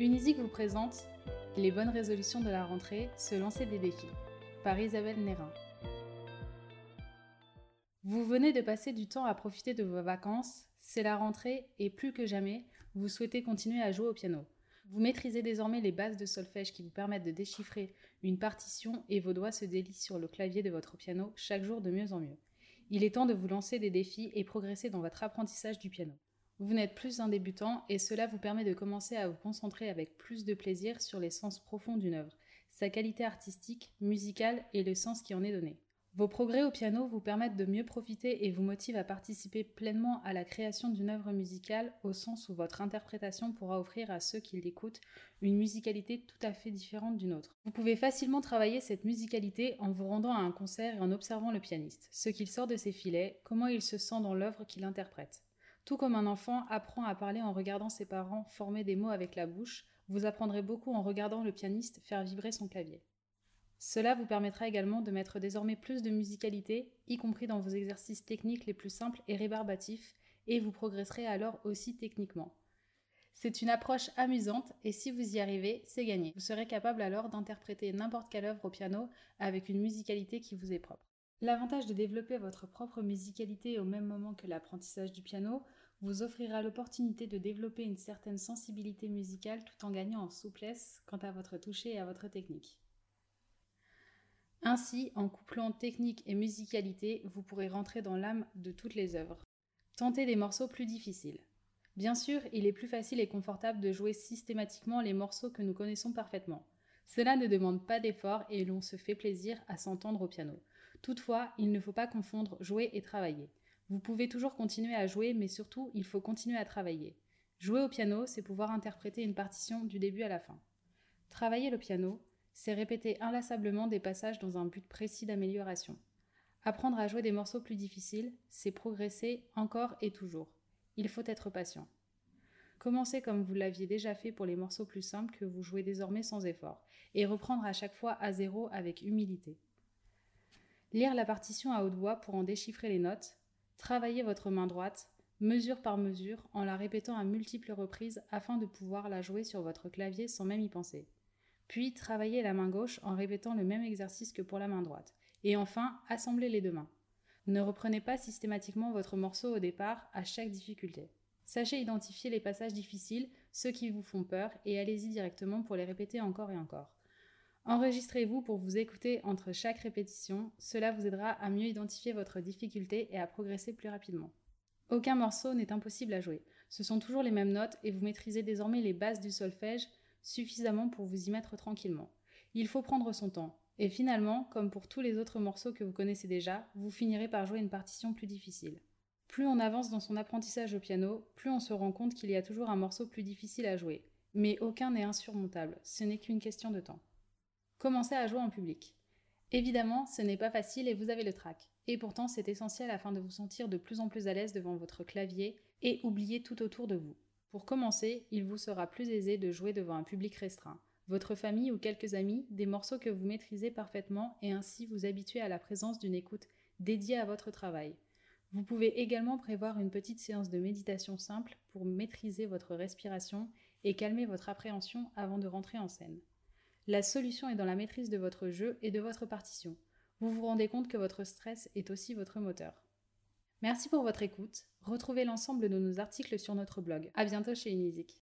Unisic vous présente Les bonnes résolutions de la rentrée, se lancer des défis par Isabelle Nérin. Vous venez de passer du temps à profiter de vos vacances, c'est la rentrée et plus que jamais, vous souhaitez continuer à jouer au piano. Vous maîtrisez désormais les bases de solfège qui vous permettent de déchiffrer une partition et vos doigts se délient sur le clavier de votre piano chaque jour de mieux en mieux. Il est temps de vous lancer des défis et progresser dans votre apprentissage du piano. Vous n'êtes plus un débutant et cela vous permet de commencer à vous concentrer avec plus de plaisir sur les sens profonds d'une œuvre, sa qualité artistique, musicale et le sens qui en est donné. Vos progrès au piano vous permettent de mieux profiter et vous motivent à participer pleinement à la création d'une œuvre musicale au sens où votre interprétation pourra offrir à ceux qui l'écoutent une musicalité tout à fait différente d'une autre. Vous pouvez facilement travailler cette musicalité en vous rendant à un concert et en observant le pianiste, ce qu'il sort de ses filets, comment il se sent dans l'œuvre qu'il interprète. Tout comme un enfant apprend à parler en regardant ses parents former des mots avec la bouche, vous apprendrez beaucoup en regardant le pianiste faire vibrer son clavier. Cela vous permettra également de mettre désormais plus de musicalité, y compris dans vos exercices techniques les plus simples et rébarbatifs, et vous progresserez alors aussi techniquement. C'est une approche amusante et si vous y arrivez, c'est gagné. Vous serez capable alors d'interpréter n'importe quelle œuvre au piano avec une musicalité qui vous est propre. L'avantage de développer votre propre musicalité au même moment que l'apprentissage du piano vous offrira l'opportunité de développer une certaine sensibilité musicale tout en gagnant en souplesse quant à votre toucher et à votre technique. Ainsi, en couplant technique et musicalité, vous pourrez rentrer dans l'âme de toutes les œuvres. Tentez des morceaux plus difficiles. Bien sûr, il est plus facile et confortable de jouer systématiquement les morceaux que nous connaissons parfaitement. Cela ne demande pas d'effort et l'on se fait plaisir à s'entendre au piano. Toutefois, il ne faut pas confondre jouer et travailler. Vous pouvez toujours continuer à jouer, mais surtout, il faut continuer à travailler. Jouer au piano, c'est pouvoir interpréter une partition du début à la fin. Travailler le piano, c'est répéter inlassablement des passages dans un but précis d'amélioration. Apprendre à jouer des morceaux plus difficiles, c'est progresser encore et toujours. Il faut être patient. Commencez comme vous l'aviez déjà fait pour les morceaux plus simples que vous jouez désormais sans effort, et reprendre à chaque fois à zéro avec humilité. Lire la partition à haute voix pour en déchiffrer les notes, travailler votre main droite, mesure par mesure, en la répétant à multiples reprises afin de pouvoir la jouer sur votre clavier sans même y penser. Puis travaillez la main gauche en répétant le même exercice que pour la main droite. Et enfin, assemblez les deux mains. Ne reprenez pas systématiquement votre morceau au départ à chaque difficulté. Sachez identifier les passages difficiles, ceux qui vous font peur, et allez-y directement pour les répéter encore et encore. Enregistrez-vous pour vous écouter entre chaque répétition, cela vous aidera à mieux identifier votre difficulté et à progresser plus rapidement. Aucun morceau n'est impossible à jouer, ce sont toujours les mêmes notes et vous maîtrisez désormais les bases du solfège, suffisamment pour vous y mettre tranquillement. Il faut prendre son temps. Et finalement, comme pour tous les autres morceaux que vous connaissez déjà, vous finirez par jouer une partition plus difficile. Plus on avance dans son apprentissage au piano, plus on se rend compte qu'il y a toujours un morceau plus difficile à jouer. Mais aucun n'est insurmontable, ce n'est qu'une question de temps. Commencez à jouer en public. Évidemment, ce n'est pas facile et vous avez le trac. Et pourtant, c'est essentiel afin de vous sentir de plus en plus à l'aise devant votre clavier et oublier tout autour de vous. Pour commencer, il vous sera plus aisé de jouer devant un public restreint, votre famille ou quelques amis, des morceaux que vous maîtrisez parfaitement et ainsi vous habituer à la présence d'une écoute dédiée à votre travail. Vous pouvez également prévoir une petite séance de méditation simple pour maîtriser votre respiration et calmer votre appréhension avant de rentrer en scène. La solution est dans la maîtrise de votre jeu et de votre partition. Vous vous rendez compte que votre stress est aussi votre moteur. Merci pour votre écoute. Retrouvez l'ensemble de nos articles sur notre blog. À bientôt chez Unisic.